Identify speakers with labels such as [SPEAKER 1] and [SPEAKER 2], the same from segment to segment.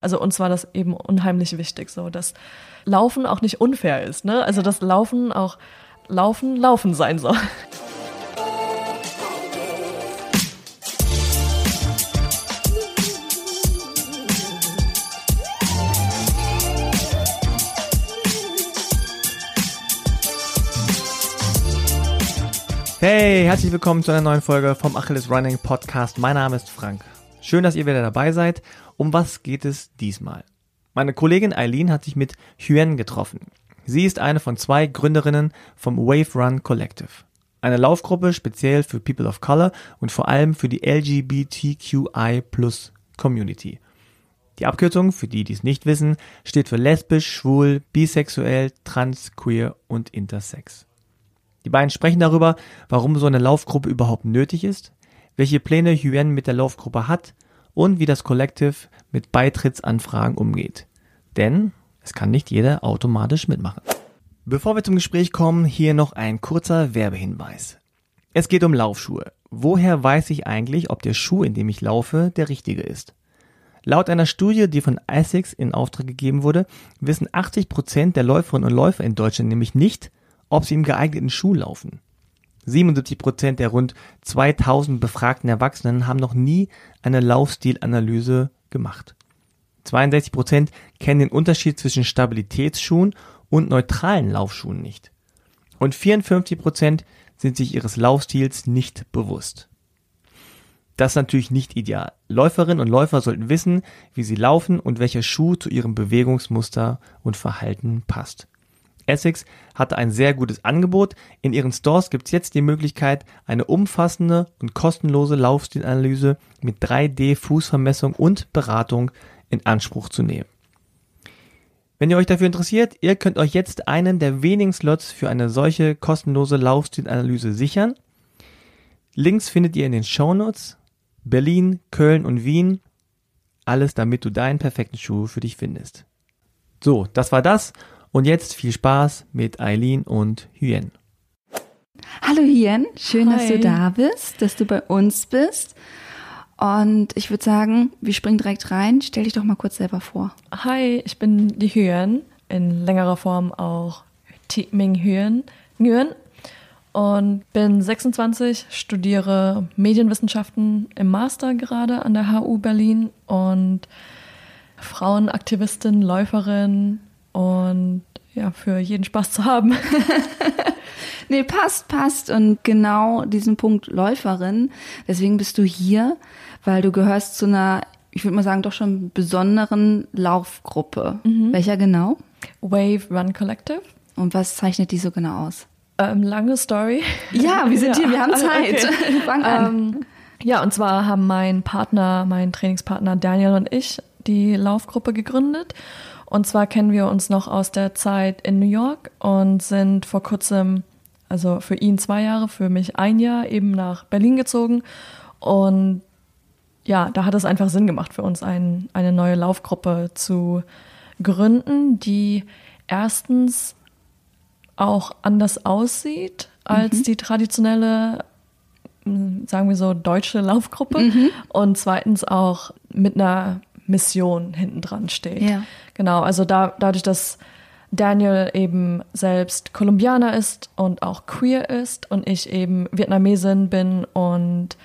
[SPEAKER 1] Also uns war das eben unheimlich wichtig, so dass Laufen auch nicht unfair ist, ne? Also dass Laufen auch Laufen Laufen sein soll.
[SPEAKER 2] Hey, herzlich willkommen zu einer neuen Folge vom Achilles Running Podcast. Mein Name ist Frank. Schön, dass ihr wieder dabei seid. Um was geht es diesmal? Meine Kollegin Eileen hat sich mit Huen getroffen. Sie ist eine von zwei Gründerinnen vom Wave Run Collective. Eine Laufgruppe speziell für People of Color und vor allem für die LGBTQI Plus Community. Die Abkürzung, für die, die es nicht wissen, steht für lesbisch, schwul, bisexuell, trans, queer und intersex. Die beiden sprechen darüber, warum so eine Laufgruppe überhaupt nötig ist, welche Pläne Huen mit der Laufgruppe hat und wie das Collective mit Beitrittsanfragen umgeht. Denn es kann nicht jeder automatisch mitmachen. Bevor wir zum Gespräch kommen, hier noch ein kurzer Werbehinweis. Es geht um Laufschuhe. Woher weiß ich eigentlich, ob der Schuh, in dem ich laufe, der richtige ist? Laut einer Studie, die von Essex in Auftrag gegeben wurde, wissen 80 Prozent der Läuferinnen und Läufer in Deutschland nämlich nicht, ob sie im geeigneten Schuh laufen. 77 Prozent der rund 2000 befragten Erwachsenen haben noch nie eine Laufstilanalyse gemacht. 62 Prozent kennen den Unterschied zwischen Stabilitätsschuhen und neutralen Laufschuhen nicht. Und 54 Prozent sind sich ihres Laufstils nicht bewusst. Das ist natürlich nicht ideal. Läuferinnen und Läufer sollten wissen, wie sie laufen und welcher Schuh zu ihrem Bewegungsmuster und Verhalten passt. Essex hatte ein sehr gutes Angebot. In ihren Stores gibt es jetzt die Möglichkeit, eine umfassende und kostenlose Laufstilanalyse mit 3D-Fußvermessung und Beratung in Anspruch zu nehmen. Wenn ihr euch dafür interessiert, ihr könnt euch jetzt einen der wenigen Slots für eine solche kostenlose Laufstilanalyse sichern. Links findet ihr in den Shownotes. Berlin, Köln und Wien. Alles, damit du deinen perfekten Schuh für dich findest. So, das war das. Und jetzt viel Spaß mit Eileen und Hyen.
[SPEAKER 3] Hallo Hyen, schön, Hi. dass du da bist, dass du bei uns bist. Und ich würde sagen, wir springen direkt rein. Stell dich doch mal kurz selber vor.
[SPEAKER 1] Hi, ich bin die Hyen, in längerer Form auch Ming Hyen, Nguyen und bin 26, studiere Medienwissenschaften im Master gerade an der HU Berlin und Frauenaktivistin, Läuferin, und ja, für jeden Spaß zu haben.
[SPEAKER 3] nee, passt, passt. Und genau diesen Punkt Läuferin, deswegen bist du hier, weil du gehörst zu einer, ich würde mal sagen, doch schon besonderen Laufgruppe. Mhm. Welcher genau?
[SPEAKER 1] Wave Run Collective.
[SPEAKER 3] Und was zeichnet die so genau aus?
[SPEAKER 1] Ähm, lange Story.
[SPEAKER 3] Ja, wir sind ja. hier, wir haben Zeit. Okay. Fang an. Ähm,
[SPEAKER 1] ja, und zwar haben mein Partner, mein Trainingspartner Daniel und ich die Laufgruppe gegründet. Und zwar kennen wir uns noch aus der Zeit in New York und sind vor kurzem, also für ihn zwei Jahre, für mich ein Jahr, eben nach Berlin gezogen. Und ja, da hat es einfach Sinn gemacht für uns, ein, eine neue Laufgruppe zu gründen, die erstens auch anders aussieht als mhm. die traditionelle, sagen wir so, deutsche Laufgruppe mhm. und zweitens auch mit einer Mission hinten dran steht. Ja. Genau, also da, dadurch, dass Daniel eben selbst Kolumbianer ist und auch queer ist und ich eben Vietnamesin bin und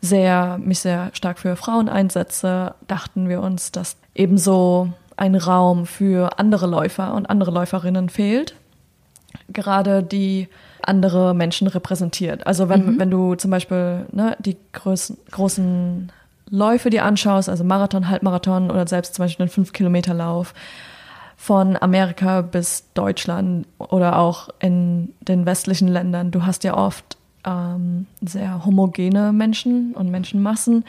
[SPEAKER 1] sehr, mich sehr stark für Frauen einsetze, dachten wir uns, dass ebenso ein Raum für andere Läufer und andere Läuferinnen fehlt. Gerade die andere Menschen repräsentiert. Also wenn, mhm. wenn du zum Beispiel ne, die großen, großen Läufe dir anschaust, also Marathon, Halbmarathon oder selbst zum Beispiel einen 5-Kilometer-Lauf von Amerika bis Deutschland oder auch in den westlichen Ländern, du hast ja oft ähm, sehr homogene Menschen und Menschenmassen.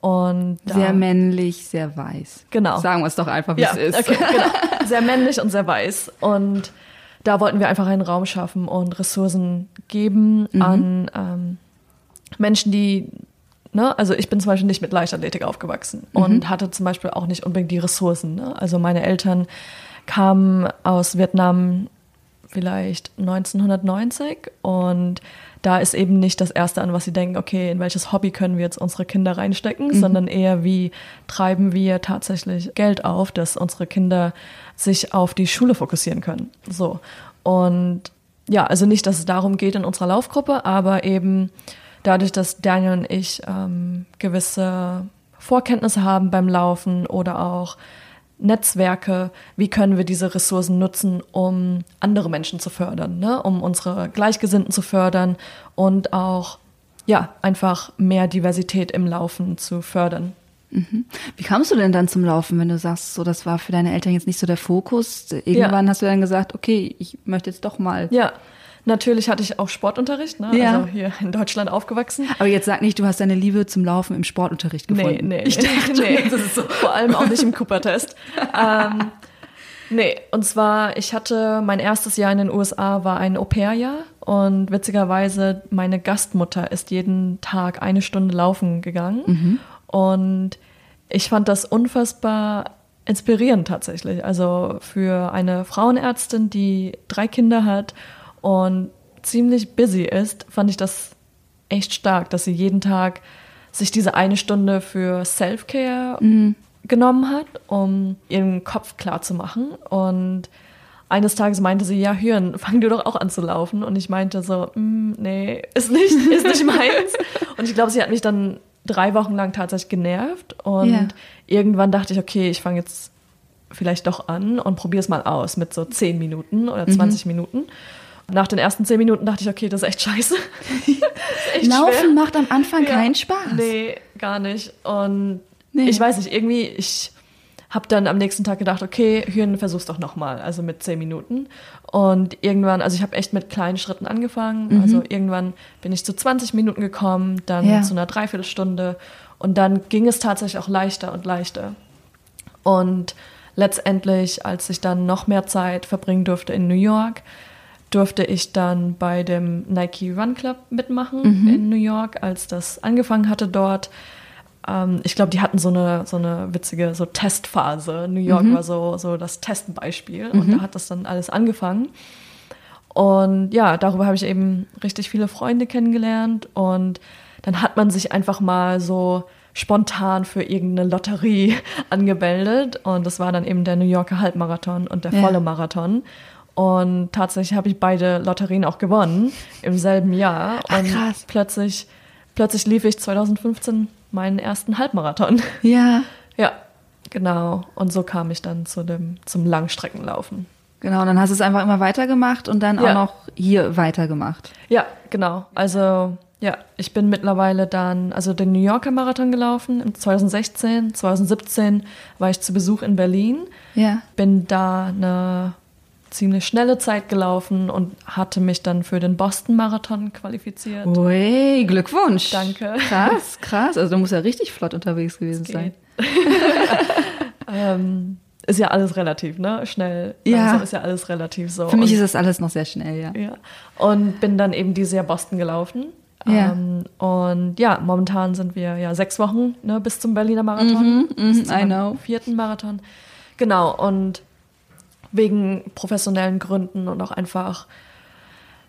[SPEAKER 1] Und
[SPEAKER 3] sehr männlich, sehr weiß.
[SPEAKER 1] Genau.
[SPEAKER 3] Sagen wir es doch einfach, wie ja, es ist. Okay,
[SPEAKER 1] genau. Sehr männlich und sehr weiß. Und da wollten wir einfach einen Raum schaffen und Ressourcen geben mhm. an ähm, Menschen, die Ne? Also ich bin zum Beispiel nicht mit Leichtathletik aufgewachsen mhm. und hatte zum Beispiel auch nicht unbedingt die Ressourcen. Ne? Also meine Eltern kamen aus Vietnam vielleicht 1990 und da ist eben nicht das Erste, an was sie denken, okay, in welches Hobby können wir jetzt unsere Kinder reinstecken, mhm. sondern eher, wie treiben wir tatsächlich Geld auf, dass unsere Kinder sich auf die Schule fokussieren können. So. Und ja, also nicht, dass es darum geht in unserer Laufgruppe, aber eben dadurch, dass Daniel und ich ähm, gewisse Vorkenntnisse haben beim Laufen oder auch Netzwerke, wie können wir diese Ressourcen nutzen, um andere Menschen zu fördern, ne? um unsere Gleichgesinnten zu fördern und auch ja, einfach mehr Diversität im Laufen zu fördern.
[SPEAKER 3] Mhm. Wie kamst du denn dann zum Laufen, wenn du sagst, so das war für deine Eltern jetzt nicht so der Fokus? Irgendwann ja. hast du dann gesagt, okay, ich möchte jetzt doch mal.
[SPEAKER 1] Ja, Natürlich hatte ich auch Sportunterricht, ne? Ja. also hier in Deutschland aufgewachsen.
[SPEAKER 3] Aber jetzt sag nicht, du hast deine Liebe zum Laufen im Sportunterricht gefunden.
[SPEAKER 1] Nee, nee, ich dachte, nee. das ist so. vor allem auch nicht im Cooper-Test. ähm, nee, und zwar, ich hatte, mein erstes Jahr in den USA war ein Au-pair-Jahr und witzigerweise, meine Gastmutter ist jeden Tag eine Stunde laufen gegangen mhm. und ich fand das unfassbar inspirierend tatsächlich. Also für eine Frauenärztin, die drei Kinder hat und ziemlich busy ist, fand ich das echt stark, dass sie jeden Tag sich diese eine Stunde für Self-Care mhm. genommen hat, um ihren Kopf klar zu machen. Und eines Tages meinte sie, ja, Hirn, fang du doch auch an zu laufen. Und ich meinte so, mm, nee, ist nicht, ist nicht meins. und ich glaube, sie hat mich dann drei Wochen lang tatsächlich genervt. Und yeah. irgendwann dachte ich, okay, ich fange jetzt vielleicht doch an und probiere es mal aus mit so zehn Minuten oder 20 mhm. Minuten. Nach den ersten zehn Minuten dachte ich, okay, das ist echt scheiße.
[SPEAKER 3] ist echt Laufen schwer. macht am Anfang ja. keinen Spaß.
[SPEAKER 1] Nee, gar nicht. Und nee. ich weiß nicht, irgendwie, ich habe dann am nächsten Tag gedacht, okay, Hürden versuch's doch nochmal, also mit zehn Minuten. Und irgendwann, also ich habe echt mit kleinen Schritten angefangen. Mhm. Also irgendwann bin ich zu 20 Minuten gekommen, dann ja. zu einer Dreiviertelstunde. Und dann ging es tatsächlich auch leichter und leichter. Und letztendlich, als ich dann noch mehr Zeit verbringen durfte in New York, durfte ich dann bei dem Nike Run Club mitmachen mhm. in New York, als das angefangen hatte dort. Ähm, ich glaube, die hatten so eine, so eine witzige so Testphase. New York mhm. war so, so das Testbeispiel mhm. und da hat das dann alles angefangen. Und ja, darüber habe ich eben richtig viele Freunde kennengelernt und dann hat man sich einfach mal so spontan für irgendeine Lotterie angemeldet und das war dann eben der New Yorker Halbmarathon und der volle ja. Marathon. Und tatsächlich habe ich beide Lotterien auch gewonnen im selben Jahr.
[SPEAKER 3] Ach, und krass.
[SPEAKER 1] plötzlich, plötzlich lief ich 2015 meinen ersten Halbmarathon.
[SPEAKER 3] Ja.
[SPEAKER 1] Ja, genau. Und so kam ich dann zu dem, zum Langstreckenlaufen.
[SPEAKER 3] Genau, und dann hast du es einfach immer weitergemacht und dann ja. auch noch hier weitergemacht.
[SPEAKER 1] Ja, genau. Also ja, ich bin mittlerweile dann, also den New Yorker Marathon gelaufen im 2016, 2017 war ich zu Besuch in Berlin.
[SPEAKER 3] Ja.
[SPEAKER 1] Bin da eine ziemlich schnelle Zeit gelaufen und hatte mich dann für den Boston Marathon qualifiziert.
[SPEAKER 3] Ui, Glückwunsch.
[SPEAKER 1] Danke.
[SPEAKER 3] Krass, krass. Also du musst ja richtig flott unterwegs gewesen sein.
[SPEAKER 1] ähm, ist ja alles relativ, ne? Schnell.
[SPEAKER 3] Ja.
[SPEAKER 1] Ist ja alles relativ so.
[SPEAKER 3] Für mich ist das alles noch sehr schnell, ja.
[SPEAKER 1] ja. Und bin dann eben dieses Jahr Boston gelaufen.
[SPEAKER 3] Ja.
[SPEAKER 1] Ähm, und ja, momentan sind wir ja sechs Wochen ne, bis zum Berliner Marathon.
[SPEAKER 3] Mhm, mm I know.
[SPEAKER 1] Vierten Marathon. Genau. Und wegen professionellen Gründen und auch einfach,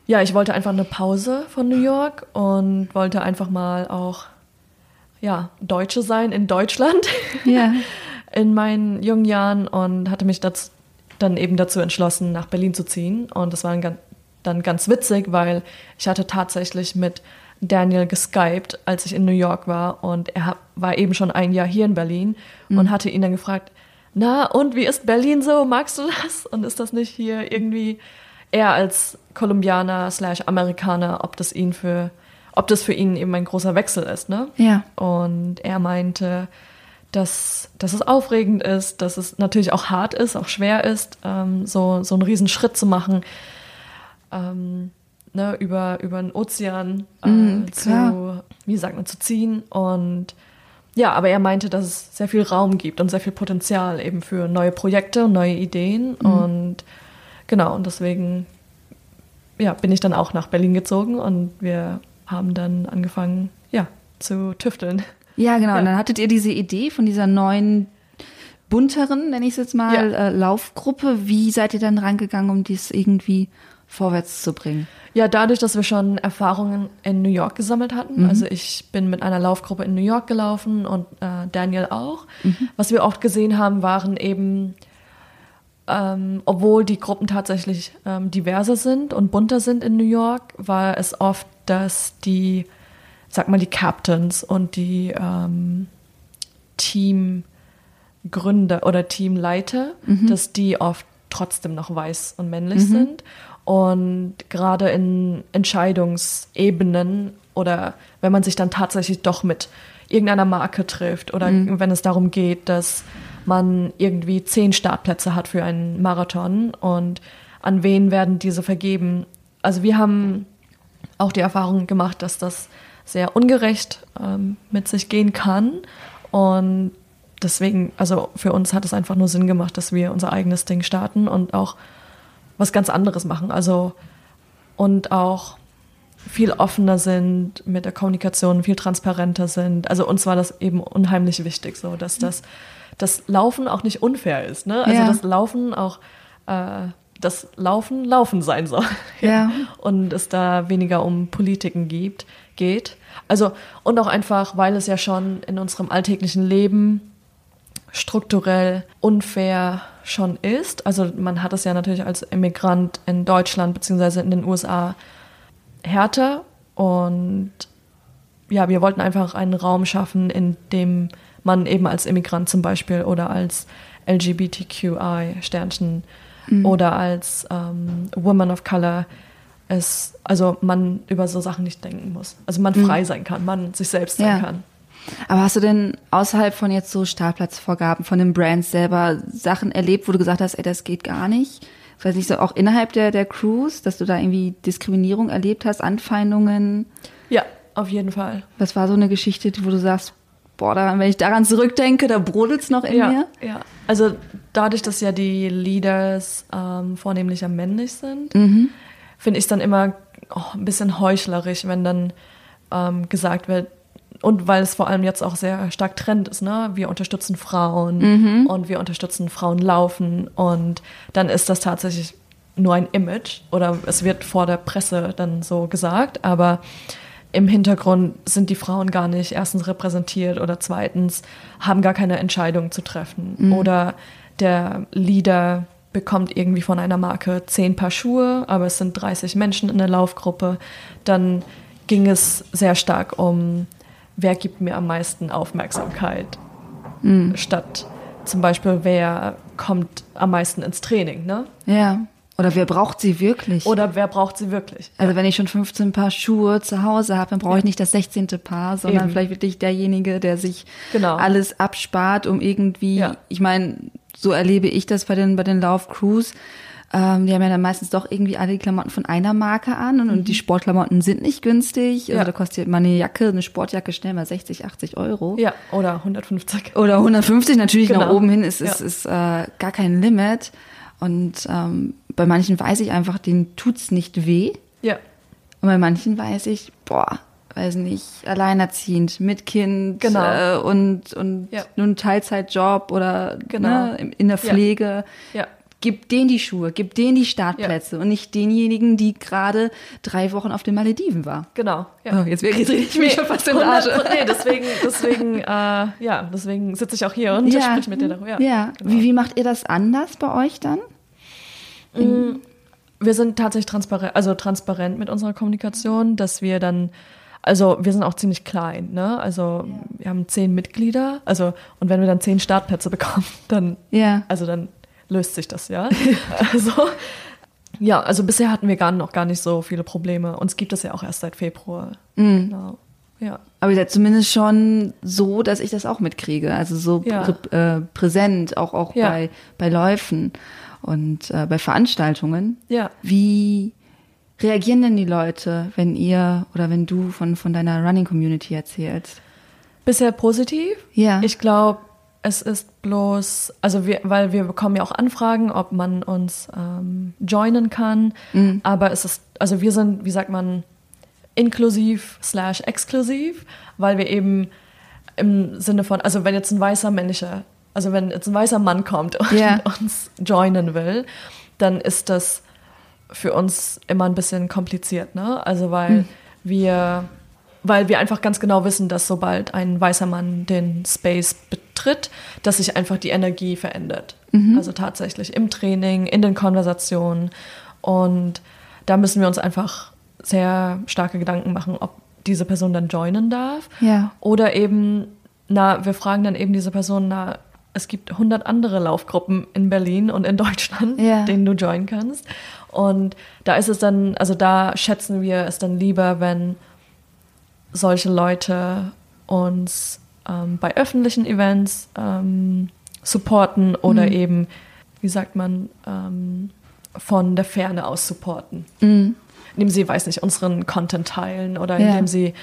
[SPEAKER 1] ja, ich wollte einfach eine Pause von New York und wollte einfach mal auch, ja, Deutsche sein in Deutschland.
[SPEAKER 3] Ja.
[SPEAKER 1] in meinen jungen Jahren und hatte mich das dann eben dazu entschlossen, nach Berlin zu ziehen. Und das war dann, dann ganz witzig, weil ich hatte tatsächlich mit Daniel geskypt, als ich in New York war. Und er war eben schon ein Jahr hier in Berlin mhm. und hatte ihn dann gefragt, na, und wie ist Berlin so? Magst du das? Und ist das nicht hier irgendwie er als Kolumbianer slash Amerikaner, ob das ihn für, ob das für ihn eben ein großer Wechsel ist, ne?
[SPEAKER 3] Ja.
[SPEAKER 1] Und er meinte, dass, dass es aufregend ist, dass es natürlich auch hart ist, auch schwer ist, ähm, so, so einen riesen Schritt zu machen, ähm, ne, über, über einen Ozean äh,
[SPEAKER 3] mm,
[SPEAKER 1] zu, wie sagt man, zu ziehen und ja, aber er meinte, dass es sehr viel Raum gibt und sehr viel Potenzial eben für neue Projekte und neue Ideen. Mhm. Und genau, und deswegen ja, bin ich dann auch nach Berlin gezogen und wir haben dann angefangen, ja, zu tüfteln.
[SPEAKER 3] Ja, genau. Ja. Und dann hattet ihr diese Idee von dieser neuen bunteren, nenne ich es jetzt mal, ja. äh, Laufgruppe. Wie seid ihr dann rangegangen, um dies irgendwie vorwärts zu bringen?
[SPEAKER 1] Ja, dadurch, dass wir schon Erfahrungen in New York gesammelt hatten. Also ich bin mit einer Laufgruppe in New York gelaufen und äh, Daniel auch. Was wir oft gesehen haben, waren eben, ähm, obwohl die Gruppen tatsächlich ähm, diverser sind und bunter sind in New York, war es oft, dass die, sag mal, die Captains und die ähm, Teamgründer oder Teamleiter, dass die oft trotzdem noch weiß und männlich sind. Und gerade in Entscheidungsebenen oder wenn man sich dann tatsächlich doch mit irgendeiner Marke trifft oder wenn es darum geht, dass man irgendwie zehn Startplätze hat für einen Marathon und an wen werden diese vergeben. Also wir haben auch die Erfahrung gemacht, dass das sehr ungerecht ähm, mit sich gehen kann. Und deswegen, also für uns hat es einfach nur Sinn gemacht, dass wir unser eigenes Ding starten und auch was ganz anderes machen. Also und auch viel offener sind mit der Kommunikation, viel transparenter sind. Also uns war das eben unheimlich wichtig, so dass das, das Laufen auch nicht unfair ist. Ne? Also
[SPEAKER 3] Ja.
[SPEAKER 1] das Laufen auch äh, das Laufen Laufen sein soll.
[SPEAKER 3] Ja.
[SPEAKER 1] Und es da weniger um Politiken gibt, geht. Also, und auch einfach, weil es ja schon in unserem alltäglichen Leben strukturell unfair schon ist. Also man hat es ja natürlich als Immigrant in Deutschland beziehungsweise in den USA härter und ja, wir wollten einfach einen Raum schaffen, in dem man eben als Immigrant zum Beispiel oder als LGBTQI-Sternchen oder als ähm, Woman of Color es, also man über so Sachen nicht denken muss. Also man frei sein kann, man sich selbst sein
[SPEAKER 3] Ja.
[SPEAKER 1] kann.
[SPEAKER 3] Aber hast du denn außerhalb von jetzt so Startplatzvorgaben von den Brands selber Sachen erlebt, wo du gesagt hast, ey, das geht gar nicht? Weiß nicht, so auch innerhalb der, der Crews, dass du da irgendwie Diskriminierung erlebt hast, Anfeindungen?
[SPEAKER 1] Ja, auf jeden Fall.
[SPEAKER 3] Was war so eine Geschichte, wo du sagst, boah, daran, wenn ich daran zurückdenke, da brodelt's noch in
[SPEAKER 1] ja,
[SPEAKER 3] mir?
[SPEAKER 1] Ja, also dadurch, dass ja die Leaders ähm, vornehmlich männlich sind,
[SPEAKER 3] Mhm.
[SPEAKER 1] finde ich es dann immer oh, ein bisschen heuchlerisch, wenn dann ähm, gesagt wird, und weil es vor allem jetzt auch sehr stark Trend ist, ne? Wir unterstützen Frauen
[SPEAKER 3] Mhm.
[SPEAKER 1] und wir unterstützen Frauen laufen und dann ist das tatsächlich nur ein Image oder es wird vor der Presse dann so gesagt, aber im Hintergrund sind die Frauen gar nicht erstens repräsentiert oder zweitens haben gar keine Entscheidung zu treffen. Oder der Leader bekommt irgendwie von einer Marke zehn Paar Schuhe, aber es sind 30 Menschen in der Laufgruppe. Dann ging es sehr stark um, wer gibt mir am meisten Aufmerksamkeit, statt zum Beispiel, wer kommt am meisten ins Training, ne?
[SPEAKER 3] Ja. Oder wer braucht sie wirklich?
[SPEAKER 1] Oder wer braucht sie wirklich?
[SPEAKER 3] Also wenn ich schon 15 Paar Schuhe zu Hause habe, dann brauche ich nicht das 16. Paar, sondern
[SPEAKER 1] Eben.
[SPEAKER 3] vielleicht wirklich derjenige, der sich
[SPEAKER 1] Genau.
[SPEAKER 3] alles abspart, um irgendwie,
[SPEAKER 1] Ja.
[SPEAKER 3] ich meine, so erlebe ich das bei den, bei den Laufcrews. Ähm, die haben ja dann meistens doch irgendwie alle die Klamotten von einer Marke an und, und die Sportklamotten sind nicht günstig. Also
[SPEAKER 1] Mhm. Ja.
[SPEAKER 3] da kostet mal eine Jacke, eine Sportjacke schnell mal 60, 80 Euro.
[SPEAKER 1] Ja, oder 150.
[SPEAKER 3] Oder 150 natürlich nach
[SPEAKER 1] Genau.
[SPEAKER 3] oben hin ist, ist,
[SPEAKER 1] Ja.
[SPEAKER 3] ist äh, gar kein Limit. Und ähm, bei manchen weiß ich einfach, denen tut's nicht weh.
[SPEAKER 1] Ja,
[SPEAKER 3] Und bei manchen weiß ich, boah, weiß nicht, alleinerziehend, mit Kind
[SPEAKER 1] Genau.
[SPEAKER 3] äh, und, und
[SPEAKER 1] Ja.
[SPEAKER 3] nur ein Teilzeitjob oder
[SPEAKER 1] Genau.
[SPEAKER 3] ne, in- der
[SPEAKER 1] Ja.
[SPEAKER 3] Pflege.
[SPEAKER 1] ja.
[SPEAKER 3] Gib denen die Schuhe, gib denen die Startplätze und nicht denjenigen, die gerade drei Wochen auf den Malediven war.
[SPEAKER 1] Genau. Ja.
[SPEAKER 3] Oh, jetzt rede ich mich schon fast in Rage.
[SPEAKER 1] 100 nee, deswegen, deswegen, äh, ja, deswegen sitze ich auch hier und spreche mit dir darüber.
[SPEAKER 3] Ja.
[SPEAKER 1] Ja, genau.
[SPEAKER 3] Wie, wie macht ihr das anders bei euch dann?
[SPEAKER 1] Wir sind tatsächlich transparent, also transparent mit unserer Kommunikation, dass wir dann, also wir sind auch ziemlich klein, ne? Also wir haben zehn Mitglieder, also und wenn wir dann zehn Startplätze bekommen, dann,
[SPEAKER 3] Ja.
[SPEAKER 1] also dann löst sich das, ja. also ja, also bisher hatten wir gar noch gar nicht so viele Probleme. Uns gibt es ja auch erst seit Februar.
[SPEAKER 3] Mhm.
[SPEAKER 1] Genau. Ja.
[SPEAKER 3] Aber ihr seid zumindest schon so, dass ich das auch mitkriege. Also so
[SPEAKER 1] Ja.
[SPEAKER 3] prä äh, präsent, auch, auch
[SPEAKER 1] Ja.
[SPEAKER 3] bei, bei Läufen und äh, bei Veranstaltungen.
[SPEAKER 1] Ja.
[SPEAKER 3] Wie reagieren denn die Leute, wenn ihr oder wenn du von, von deiner Running Community erzählst?
[SPEAKER 1] Bisher positiv.
[SPEAKER 3] Ja.
[SPEAKER 1] Ich glaube, es ist bloß, also wir, weil wir bekommen ja auch Anfragen, ob man uns ähm, joinen kann.
[SPEAKER 3] Mhm.
[SPEAKER 1] Aber es ist, also wir sind, wie sagt man, inklusiv slash exklusiv, weil wir eben im Sinne von, also wenn jetzt ein weißer männlicher, also wenn jetzt ein weißer Mann kommt und
[SPEAKER 3] Ja.
[SPEAKER 1] uns joinen will, dann ist das für uns immer ein bisschen kompliziert, ne? Also weil wir, weil wir einfach ganz genau wissen, dass sobald ein weißer Mann den Space betritt, dass sich einfach die Energie verändert. Also tatsächlich im Training, in den Konversationen. Und da müssen wir uns einfach sehr starke Gedanken machen, ob diese Person dann joinen darf.
[SPEAKER 3] Ja.
[SPEAKER 1] Oder eben, na, wir fragen dann eben diese Person, na, es gibt 100 andere Laufgruppen in Berlin und in Deutschland,
[SPEAKER 3] Ja.
[SPEAKER 1] denen du joinen kannst. Und da ist es dann, also da schätzen wir es dann lieber, wenn solche Leute uns ähm, bei öffentlichen Events ähm, supporten oder
[SPEAKER 3] Mhm.
[SPEAKER 1] eben, wie sagt man, ähm, von der Ferne aus supporten.
[SPEAKER 3] Mhm.
[SPEAKER 1] Indem sie, weiß nicht, unseren Content teilen oder
[SPEAKER 3] Ja.
[SPEAKER 1] indem sie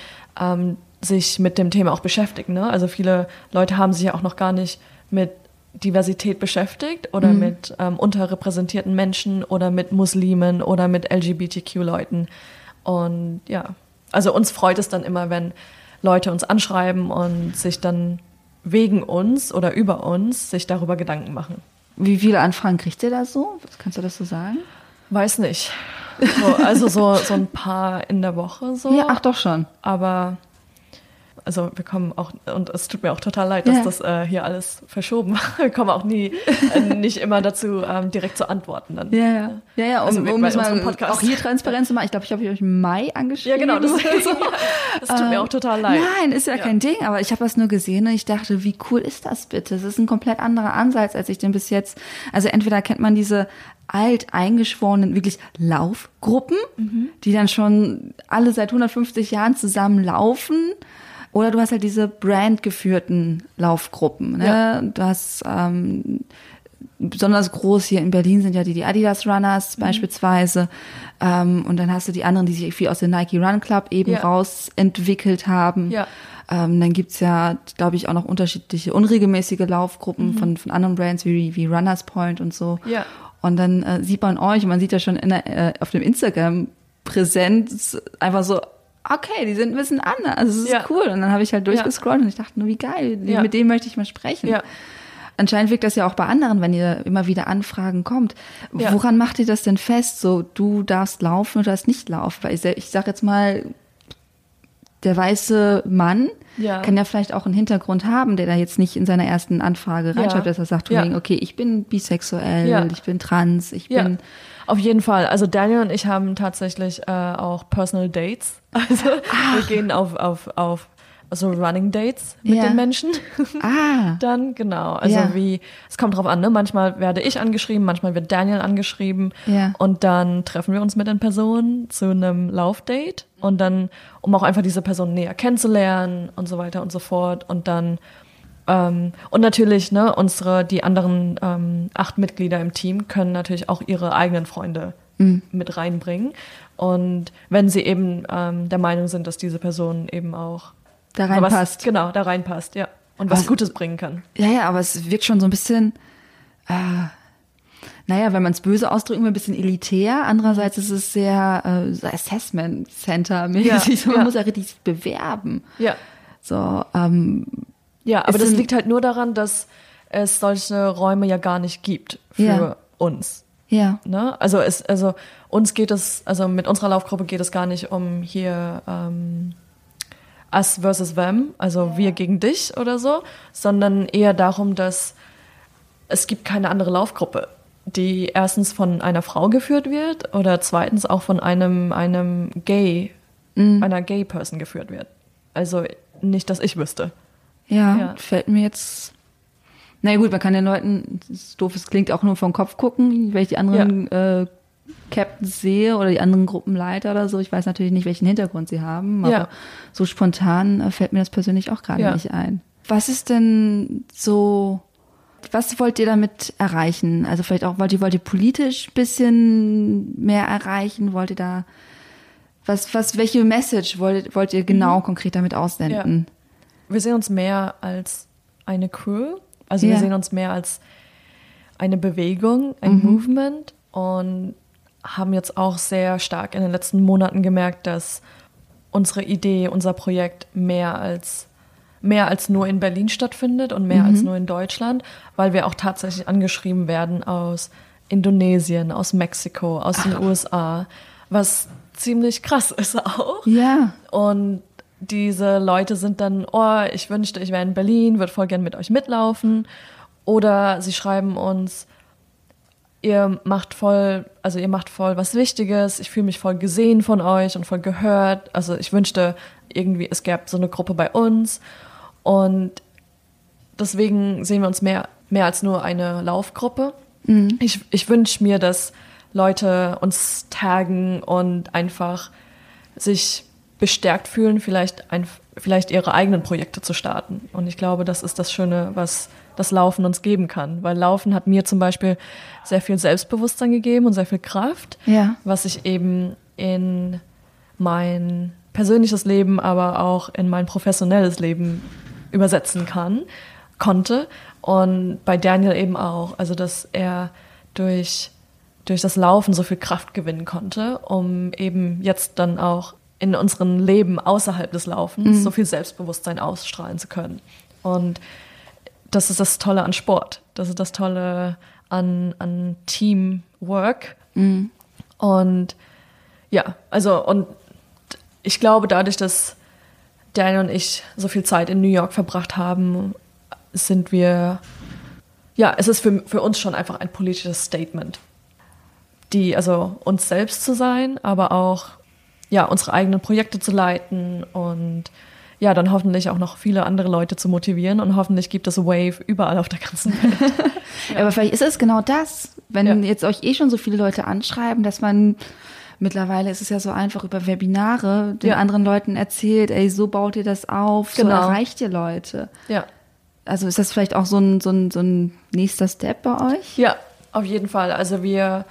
[SPEAKER 1] ähm, sich mit dem Thema auch beschäftigen. Ne? Also viele Leute haben sich ja auch noch gar nicht mit Diversität beschäftigt oder
[SPEAKER 3] Mhm.
[SPEAKER 1] mit ähm, unterrepräsentierten Menschen oder mit Muslimen oder mit LGBTQ-Leuten. Und ja, also uns freut es dann immer, wenn Leute uns anschreiben und sich dann wegen uns oder über uns sich darüber Gedanken machen.
[SPEAKER 3] Wie viele Anfragen kriegt ihr da so? Kannst du das so sagen?
[SPEAKER 1] Weiß nicht. So, also so, so ein paar in der Woche so.
[SPEAKER 3] Ja, ach doch schon.
[SPEAKER 1] Aber also wir kommen auch, und es tut mir auch total leid, dass
[SPEAKER 3] Ja.
[SPEAKER 1] das äh, hier alles verschoben war. Wir kommen auch nie, äh, nicht immer dazu, ähm, direkt zu antworten dann.
[SPEAKER 3] Ja, ja. Ja, ja, um,
[SPEAKER 1] Also
[SPEAKER 3] um mal
[SPEAKER 1] Podcast.
[SPEAKER 3] auch hier Transparenz zu machen. Ich glaube, ich habe euch im Mai
[SPEAKER 1] Ja,
[SPEAKER 3] angeschrieben.
[SPEAKER 1] genau, das,
[SPEAKER 3] so.
[SPEAKER 1] das tut mir auch total leid.
[SPEAKER 3] Nein, ist ja,
[SPEAKER 1] Ja.
[SPEAKER 3] kein Ding, aber ich habe das nur gesehen und ich dachte, wie cool ist das bitte? Das ist ein komplett anderer Ansatz, als ich den bis jetzt. Also entweder kennt man diese alt eingeschworenen, wirklich Laufgruppen,
[SPEAKER 1] Mhm.
[SPEAKER 3] die dann schon alle seit 150 Jahren zusammen laufen. Oder du hast halt diese brandgeführten Laufgruppen. Ne?
[SPEAKER 1] Ja.
[SPEAKER 3] Du hast ähm, besonders groß hier in Berlin sind ja die, die Adidas
[SPEAKER 1] Mhm.
[SPEAKER 3] Runners beispielsweise. Ähm, und dann hast du die anderen, die sich viel aus dem Nike Run Club eben
[SPEAKER 1] Ja.
[SPEAKER 3] rausentwickelt haben.
[SPEAKER 1] Ja.
[SPEAKER 3] Ähm, dann gibt's ja, glaube ich, auch noch unterschiedliche unregelmäßige Laufgruppen
[SPEAKER 1] Mhm.
[SPEAKER 3] von, von anderen Brands wie, wie Runners Point und so.
[SPEAKER 1] Ja.
[SPEAKER 3] Und dann äh, sieht man euch, man sieht ja schon in äh, auf dem Instagram Präsenz einfach so, okay, die sind ein bisschen anders. Also es ist
[SPEAKER 1] Ja.
[SPEAKER 3] cool. Und dann habe ich halt durchgescrollt und ich dachte nur, wie geil,
[SPEAKER 1] Ja.
[SPEAKER 3] mit dem möchte ich mal sprechen.
[SPEAKER 1] Ja.
[SPEAKER 3] Anscheinend wirkt das ja auch bei anderen, wenn ihr immer wieder Anfragen kommt.
[SPEAKER 1] Ja.
[SPEAKER 3] Woran macht ihr das denn fest? So, du darfst laufen, du darfst nicht laufen. Weil ich, ich sag jetzt mal, der weiße Mann
[SPEAKER 1] Ja.
[SPEAKER 3] kann ja vielleicht auch einen Hintergrund haben, der da jetzt nicht in seiner ersten Anfrage
[SPEAKER 1] Ja.
[SPEAKER 3] reinschreibt, dass er sagt,
[SPEAKER 1] Ja.
[SPEAKER 3] okay, ich bin bisexuell,
[SPEAKER 1] Ja.
[SPEAKER 3] ich bin trans, ich
[SPEAKER 1] Ja,
[SPEAKER 3] bin
[SPEAKER 1] auf jeden Fall. Also Daniel und ich haben tatsächlich äh, auch Personal Dates. Also wir gehen auf, auf, auf so Running Dates mit
[SPEAKER 3] Ja.
[SPEAKER 1] den Menschen.
[SPEAKER 3] Ah,
[SPEAKER 1] Dann, genau. Also
[SPEAKER 3] Ja.
[SPEAKER 1] wie, es kommt drauf an, ne? Manchmal werde ich angeschrieben, manchmal wird Daniel angeschrieben.
[SPEAKER 3] Ja.
[SPEAKER 1] Und dann treffen wir uns mit den Personen zu einem Laufdate. Und dann, um auch einfach diese Person näher kennenzulernen und so weiter und so fort. Und dann, ähm, und natürlich, ne, unsere, die anderen ähm, acht Mitglieder im Team können natürlich auch ihre eigenen Freunde mit reinbringen. Und wenn sie eben ähm, der Meinung sind, dass diese Person eben auch
[SPEAKER 3] da reinpasst.
[SPEAKER 1] Genau, da reinpasst, ja. Und was
[SPEAKER 3] Was-
[SPEAKER 1] Gutes bringen kann.
[SPEAKER 3] Ja, ja, aber es wirkt schon so ein bisschen, äh, naja, wenn man es böse ausdrücken will, ein bisschen elitär. Andererseits ist es sehr äh, Assessment Center mäßig.
[SPEAKER 1] Ja,
[SPEAKER 3] so, man
[SPEAKER 1] ja.
[SPEAKER 3] muss ja richtig bewerben.
[SPEAKER 1] Ja.
[SPEAKER 3] So, ähm,
[SPEAKER 1] Ja, aber das liegt halt nur daran, dass es solche Räume ja gar nicht gibt für
[SPEAKER 3] Ja.
[SPEAKER 1] uns.
[SPEAKER 3] ja.
[SPEAKER 1] Ne? Also es, also uns geht es, also mit unserer Laufgruppe geht es gar nicht um hier ähm, us versus them, also wir gegen dich oder so, sondern eher darum, dass es gibt keine andere Laufgruppe, die erstens von einer Frau geführt wird oder zweitens auch von einem, einem Gay, einer Gay-Person geführt wird. Also nicht, dass ich wüsste.
[SPEAKER 3] Ja,
[SPEAKER 1] Ja.
[SPEAKER 3] fällt mir jetzt. Na ja, gut, man kann den Leuten, das ist doof, es klingt auch nur vom Kopf gucken, wenn ich die anderen äh, Captains sehe oder die anderen Gruppenleiter oder so. Ich weiß natürlich nicht, welchen Hintergrund sie haben, aber
[SPEAKER 1] Ja.
[SPEAKER 3] so spontan äh, fällt mir das persönlich auch gerade
[SPEAKER 1] Ja.
[SPEAKER 3] nicht ein. Was ist denn so, was wollt ihr damit erreichen? Also vielleicht auch, wollt ihr, wollt ihr politisch ein bisschen mehr erreichen? Wollt ihr da, was, was, welche Message wollt, wollt ihr genau konkret damit aussenden?
[SPEAKER 1] Wir sehen uns mehr als eine Crew. Also
[SPEAKER 3] Ja.
[SPEAKER 1] wir sehen uns mehr als eine Bewegung, ein Movement und haben jetzt auch sehr stark in den letzten Monaten gemerkt, dass unsere Idee, unser Projekt mehr als mehr als nur in Berlin stattfindet und mehr als nur in Deutschland, weil wir auch tatsächlich angeschrieben werden aus Indonesien, aus Mexiko, aus den USA, was ziemlich krass ist auch.
[SPEAKER 3] Ja.
[SPEAKER 1] Und diese Leute sind dann, oh, ich wünschte, ich wäre in Berlin, würde voll gern mit euch mitlaufen. Oder sie schreiben uns, ihr macht voll, also ihr macht voll was Wichtiges, ich fühle mich voll gesehen von euch und voll gehört. Also ich wünschte irgendwie, es gäbe so eine Gruppe bei uns. Und deswegen sehen wir uns mehr, mehr als nur eine Laufgruppe. Mhm. Ich, ich wünsche mir, dass Leute uns taggen und einfach sich bestärkt fühlen, vielleicht, ein, vielleicht ihre eigenen Projekte zu starten. Und ich glaube, das ist das Schöne, was das Laufen uns geben kann. Weil Laufen hat mir zum Beispiel sehr viel Selbstbewusstsein gegeben und sehr viel Kraft,
[SPEAKER 3] ja.
[SPEAKER 1] was ich eben in mein persönliches Leben, aber auch in mein professionelles Leben übersetzen kann, konnte. Und bei Daniel eben auch. Also, dass er durch, durch das Laufen so viel Kraft gewinnen konnte, um eben jetzt dann auch in unserem Leben außerhalb des Laufens mhm. so viel Selbstbewusstsein ausstrahlen zu können. Und das ist das Tolle an Sport. Das ist das Tolle an, an Teamwork. Mhm. Und ja, also und ich glaube, dadurch, dass Daniel und ich so viel Zeit in New York verbracht haben, sind wir, ja, es ist für, für uns schon einfach ein politisches Statement. Die, also uns selbst zu sein, aber auch, ja, unsere eigenen Projekte zu leiten und ja, dann hoffentlich auch noch viele andere Leute zu motivieren und hoffentlich gibt es Wave überall auf der ganzen Welt.
[SPEAKER 3] ja. Aber vielleicht ist es genau das, wenn ja. jetzt euch eh schon so viele Leute anschreiben, dass man mittlerweile ist es ja so einfach über Webinare den ja. anderen Leuten erzählt, ey, so baut ihr das auf, genau. so erreicht ihr Leute.
[SPEAKER 1] Ja.
[SPEAKER 3] Also ist das vielleicht auch so ein, so ein, so ein nächster Step bei euch?
[SPEAKER 1] Ja, auf jeden Fall. Also wir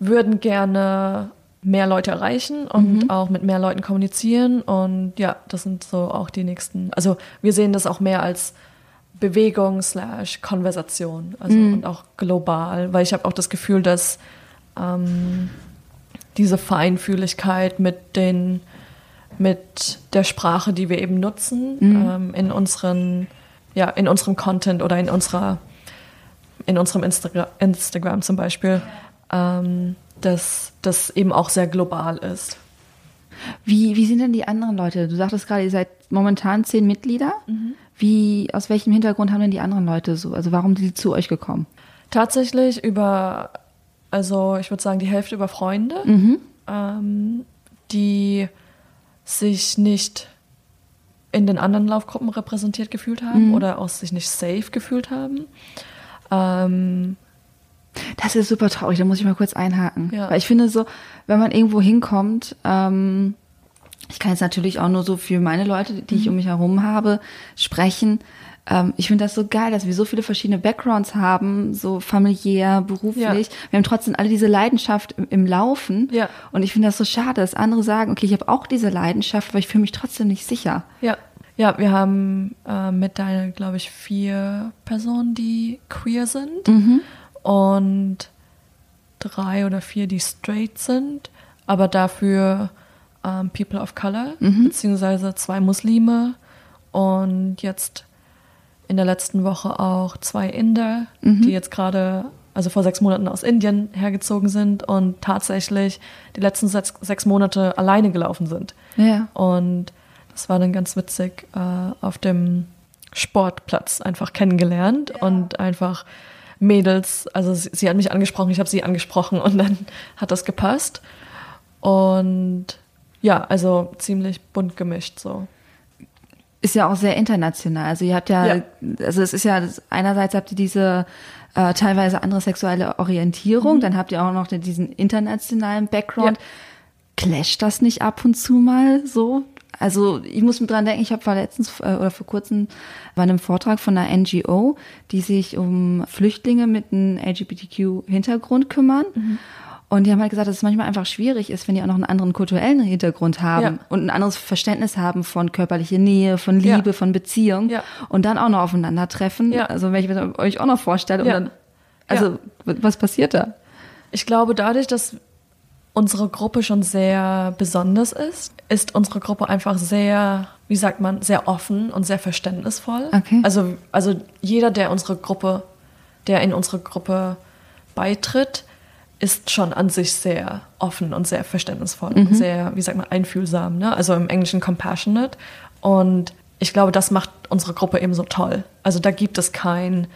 [SPEAKER 1] würden gerne mehr Leute erreichen und mhm. auch mit mehr Leuten kommunizieren. Und ja, das sind so auch die nächsten. Also wir sehen das auch mehr als Bewegung slash Konversation, also mhm. und auch global, weil ich habe auch das Gefühl, dass ähm, diese Feinfühligkeit mit den mit der Sprache, die wir eben nutzen, mhm. ähm, in unseren, ja, in unserem Content oder in unserer, in unserem Instagram, Instagram zum Beispiel, ähm, dass das eben auch sehr global ist.
[SPEAKER 3] Wie, wie sind denn die anderen Leute? Du sagtest gerade, ihr seid momentan zehn Mitglieder. Mhm. Wie, aus welchem Hintergrund haben denn die anderen Leute so? Also warum sind die zu euch gekommen?
[SPEAKER 1] Tatsächlich über, also ich würde sagen, die Hälfte über Freunde, mhm. ähm, die sich nicht in den anderen Laufgruppen repräsentiert gefühlt haben mhm. oder auch sich nicht safe gefühlt haben. Ähm,
[SPEAKER 3] das ist super traurig, da muss ich mal kurz einhaken. Ja. Weil ich finde so, wenn man irgendwo hinkommt, ähm, ich kann jetzt natürlich auch nur so für meine Leute, die ich mhm. um mich herum habe, sprechen. Ähm, ich finde das so geil, dass wir so viele verschiedene Backgrounds haben, so familiär, beruflich. Ja. Wir haben trotzdem alle diese Leidenschaft im, im Laufen.
[SPEAKER 1] Ja.
[SPEAKER 3] Und ich finde das so schade, dass andere sagen, okay, ich habe auch diese Leidenschaft, aber ich fühle mich trotzdem nicht sicher.
[SPEAKER 1] Ja. Ja, wir haben äh, mit deiner, glaube ich, vier Personen, die queer sind. Mhm und drei oder vier, die straight sind, aber dafür ähm, People of Color, mhm. beziehungsweise zwei Muslime und jetzt in der letzten Woche auch zwei Inder, mhm. die jetzt gerade, also vor sechs Monaten aus Indien hergezogen sind und tatsächlich die letzten sechs, sechs Monate alleine gelaufen sind.
[SPEAKER 3] Ja.
[SPEAKER 1] Und das war dann ganz witzig äh, auf dem Sportplatz einfach kennengelernt ja. und einfach Mädels, also sie, sie hat mich angesprochen, ich habe sie angesprochen und dann hat das gepasst. Und ja, also ziemlich bunt gemischt so.
[SPEAKER 3] Ist ja auch sehr international. Also ihr habt ja, ja. also es ist ja, einerseits habt ihr diese äh, teilweise andere sexuelle Orientierung, mhm. dann habt ihr auch noch diesen internationalen Background. Ja. Clasht das nicht ab und zu mal so? Also ich muss mir dran denken, ich habe letztens äh, oder vor kurzem bei einem Vortrag von einer NGO, die sich um Flüchtlinge mit einem LGBTQ-Hintergrund kümmern. Mhm. Und die haben halt gesagt, dass es manchmal einfach schwierig ist, wenn die auch noch einen anderen kulturellen Hintergrund haben ja. und ein anderes Verständnis haben von körperlicher Nähe, von Liebe, ja. von Beziehung ja. und dann auch noch aufeinandertreffen. Also wenn ich mir euch auch noch vorstelle, und dann, also was passiert da?
[SPEAKER 1] Ich glaube, dadurch, dass unsere Gruppe schon sehr besonders ist, ist unsere Gruppe einfach sehr, wie sagt man, sehr offen und sehr verständnisvoll.
[SPEAKER 3] Okay.
[SPEAKER 1] Also, also jeder, der unsere Gruppe, der in unsere Gruppe beitritt, ist schon an sich sehr offen und sehr verständnisvoll und sehr, wie sagt man, einfühlsam. Ne? Also im Englischen compassionate. Und ich glaube, das macht unsere Gruppe eben so toll. Also da gibt es kein,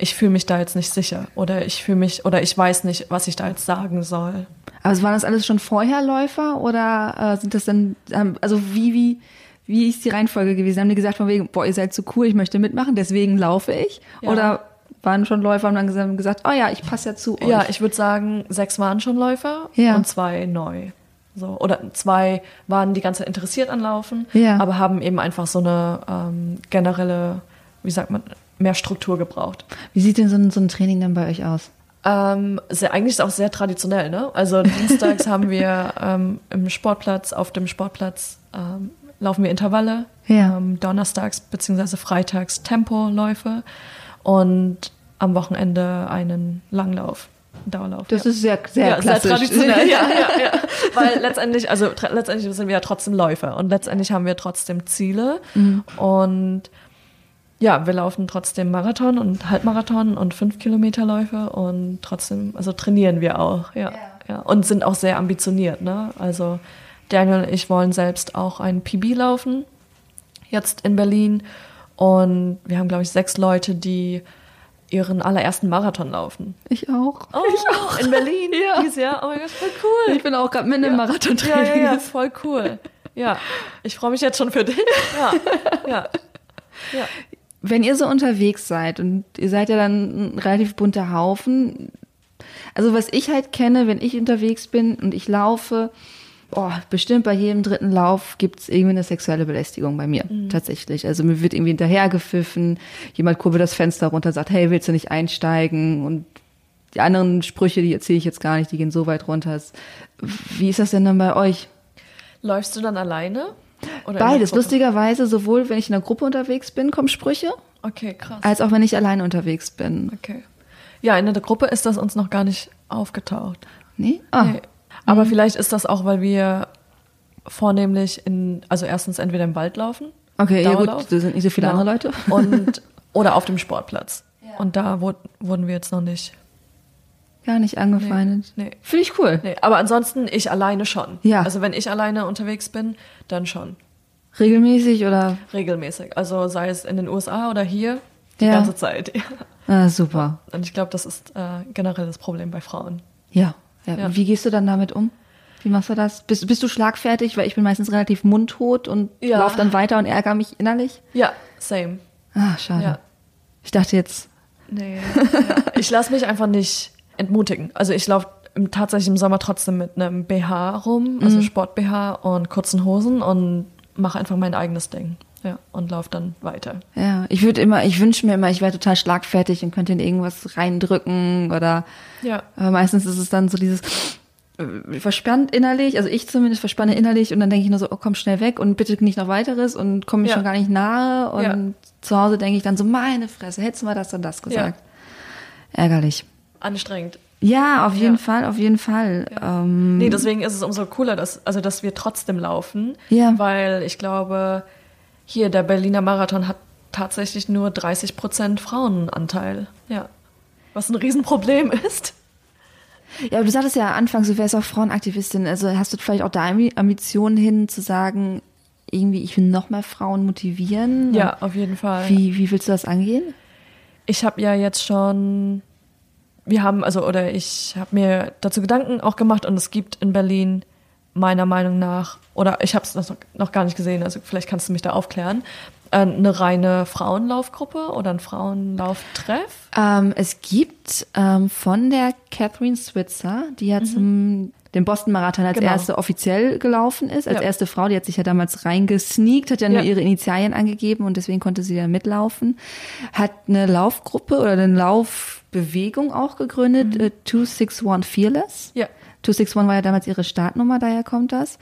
[SPEAKER 1] ich fühle mich da jetzt nicht sicher oder ich fühle mich oder ich weiß nicht, was ich da jetzt sagen soll.
[SPEAKER 3] Also waren das alles schon Vorherläufer oder äh, sind das dann, ähm, also wie, wie, wie ist die Reihenfolge gewesen? Haben die gesagt von wegen, boah, ihr seid zu cool, ich möchte mitmachen, deswegen laufe ich?
[SPEAKER 1] Ja.
[SPEAKER 3] Oder waren schon Läufer und dann gesagt, oh ja, ich passe ja zu euch?
[SPEAKER 1] Ja, ich würde sagen, sechs waren schon Läufer
[SPEAKER 3] Ja.
[SPEAKER 1] und zwei neu. So, oder zwei waren die ganze Zeit interessiert an Laufen,
[SPEAKER 3] Ja.
[SPEAKER 1] aber haben eben einfach so eine ähm, generelle, wie sagt man, mehr Struktur gebraucht.
[SPEAKER 3] Wie sieht denn so ein, so ein Training dann bei euch aus?
[SPEAKER 1] Ähm, sehr, eigentlich ist es auch sehr traditionell, ne? Also dienstags haben wir ähm, im Sportplatz, auf dem Sportplatz ähm, laufen wir Intervalle.
[SPEAKER 3] Ja.
[SPEAKER 1] Ähm, donnerstags bzw. freitags Tempoläufe und am Wochenende einen Langlauf, Dauerlauf.
[SPEAKER 3] Das
[SPEAKER 1] ja.
[SPEAKER 3] ist sehr, sehr
[SPEAKER 1] ja,
[SPEAKER 3] klassisch.
[SPEAKER 1] Sehr traditionell, ja, ja, ja. Weil letztendlich, also letztendlich sind wir ja trotzdem Läufer und letztendlich haben wir trotzdem Ziele
[SPEAKER 3] Mhm.
[SPEAKER 1] und ja, wir laufen trotzdem Marathon und Halbmarathon und fünf Kilometerläufe und trotzdem, also trainieren wir auch, ja, ja. Und sind auch sehr ambitioniert, ne? Also Daniel und ich wollen selbst auch ein PB laufen, jetzt in Berlin. Und wir haben, glaube ich, sechs Leute, die ihren allerersten Marathon laufen.
[SPEAKER 3] Ich auch.
[SPEAKER 1] Oh, ich auch. In Berlin?
[SPEAKER 3] Ja.
[SPEAKER 1] Dies Jahr? Oh mein Gott, voll cool.
[SPEAKER 3] Ich bin auch gerade mit einem
[SPEAKER 1] Ja.
[SPEAKER 3] Marathontraining.
[SPEAKER 1] Ja, ja, ja, voll cool. Ja, ich freue mich jetzt schon für dich. Ja, ja, ja.
[SPEAKER 3] Wenn ihr so unterwegs seid und ihr seid ja dann ein relativ bunter Haufen, also was ich halt kenne, wenn ich unterwegs bin und ich laufe, oh, bestimmt bei jedem dritten Lauf gibt's irgendwie eine sexuelle Belästigung bei mir, tatsächlich. Also mir wird irgendwie hinterhergepfiffen, jemand kurbelt das Fenster runter, sagt, hey, willst du nicht einsteigen? Und die anderen Sprüche, die erzähle ich jetzt gar nicht, die gehen so weit runter. Wie ist das denn dann bei euch?
[SPEAKER 1] Läufst du dann alleine? Oder
[SPEAKER 3] Beides. Lustigerweise, sowohl wenn ich in einer Gruppe unterwegs bin, kommen Sprüche,
[SPEAKER 1] Okay, krass.
[SPEAKER 3] als auch wenn ich alleine unterwegs bin.
[SPEAKER 1] Okay. Ja, in der Gruppe ist das uns noch gar nicht aufgetaucht.
[SPEAKER 3] Nee? Ah.
[SPEAKER 1] Nee. Aber vielleicht ist das auch, weil wir vornehmlich in, also erstens entweder im Wald laufen.
[SPEAKER 3] Okay, ja
[SPEAKER 1] Dauerlauf.
[SPEAKER 3] gut, da sind nicht so viele
[SPEAKER 1] Genau.
[SPEAKER 3] andere Leute.
[SPEAKER 1] Und, oder auf dem Sportplatz. Und da wurd, wurden wir jetzt noch nicht.
[SPEAKER 3] Gar nicht angefeindet.
[SPEAKER 1] Nee.
[SPEAKER 3] Finde ich cool.
[SPEAKER 1] Nee, aber ansonsten ich alleine schon.
[SPEAKER 3] Ja.
[SPEAKER 1] Also wenn ich alleine unterwegs bin, dann schon.
[SPEAKER 3] Regelmäßig oder?
[SPEAKER 1] Regelmäßig. Also sei es in den USA oder hier, die
[SPEAKER 3] Ja.
[SPEAKER 1] ganze Zeit.
[SPEAKER 3] Ah, super.
[SPEAKER 1] Und ich glaube, das ist äh, generell das Problem bei Frauen.
[SPEAKER 3] Ja. ja.
[SPEAKER 1] Ja.
[SPEAKER 3] Wie gehst du dann damit um? Wie machst du das? Bist, bist du schlagfertig? Weil ich bin meistens relativ mundtot und
[SPEAKER 1] Ja.
[SPEAKER 3] lauf dann weiter und ärgere mich innerlich.
[SPEAKER 1] Ja, same.
[SPEAKER 3] Ah, schade.
[SPEAKER 1] Ja.
[SPEAKER 3] Ich dachte jetzt,
[SPEAKER 1] Nee. ja. Ich lasse mich einfach nicht entmutigen. Also ich laufe tatsächlich im Sommer trotzdem mit einem BH rum, also
[SPEAKER 3] Mhm.
[SPEAKER 1] Sport-BH und kurzen Hosen und mache einfach mein eigenes Ding. Ja, und laufe dann weiter.
[SPEAKER 3] ja, ich würde immer, ich wünsche mir immer, ich wäre total schlagfertig und könnte in irgendwas reindrücken oder
[SPEAKER 1] Ja.
[SPEAKER 3] Aber meistens ist es dann so dieses äh, verspannt innerlich, also ich zumindest verspanne innerlich und dann denke ich nur so, oh, komm schnell weg und bitte nicht noch weiteres und komm mir
[SPEAKER 1] Ja.
[SPEAKER 3] schon gar nicht nahe und
[SPEAKER 1] Ja.
[SPEAKER 3] zu Hause denke ich dann so, meine Fresse, hättest du mal das und das gesagt. Ärgerlich.
[SPEAKER 1] Anstrengend.
[SPEAKER 3] Ja, auf jeden
[SPEAKER 1] Ja.
[SPEAKER 3] Fall, auf jeden Fall. Ähm,
[SPEAKER 1] Nee, deswegen ist es umso cooler, dass, also, dass wir trotzdem laufen.
[SPEAKER 3] Ja.
[SPEAKER 1] Weil ich glaube, hier der Berliner Marathon hat tatsächlich nur 30 Prozent Frauenanteil. Ja. Was ein Riesenproblem ist.
[SPEAKER 3] ja, aber du sagtest ja anfangs, du wärst auch Frauenaktivistin, also hast du vielleicht auch da Ambi- Ambitionen hin zu sagen, irgendwie, ich will noch mehr Frauen motivieren?
[SPEAKER 1] Ja, auf jeden Fall.
[SPEAKER 3] Wie, wie willst du das angehen?
[SPEAKER 1] Ich habe ja jetzt schon, wir haben, also, oder ich habe mir dazu Gedanken auch gemacht und es gibt in Berlin meiner Meinung nach, oder ich habe es noch, noch gar nicht gesehen, also vielleicht kannst du mich da aufklären, äh, eine reine Frauenlaufgruppe oder ein Frauenlauftreff.
[SPEAKER 3] Ähm, es gibt ähm, von der Catherine Switzer, die ja zum den Boston Marathon als.
[SPEAKER 1] Genau.
[SPEAKER 3] erste offiziell gelaufen ist, als
[SPEAKER 1] Ja.
[SPEAKER 3] erste Frau, die hat sich ja damals reingesneakt, hat ja nur
[SPEAKER 1] Ja.
[SPEAKER 3] ihre Initialien angegeben und deswegen konnte sie da mitlaufen. Hat eine Laufgruppe oder eine Laufbewegung auch gegründet,
[SPEAKER 1] Mhm.
[SPEAKER 3] äh, 261 Fearless.
[SPEAKER 1] Ja.
[SPEAKER 3] 261 war ja damals ihre Startnummer, daher kommt das.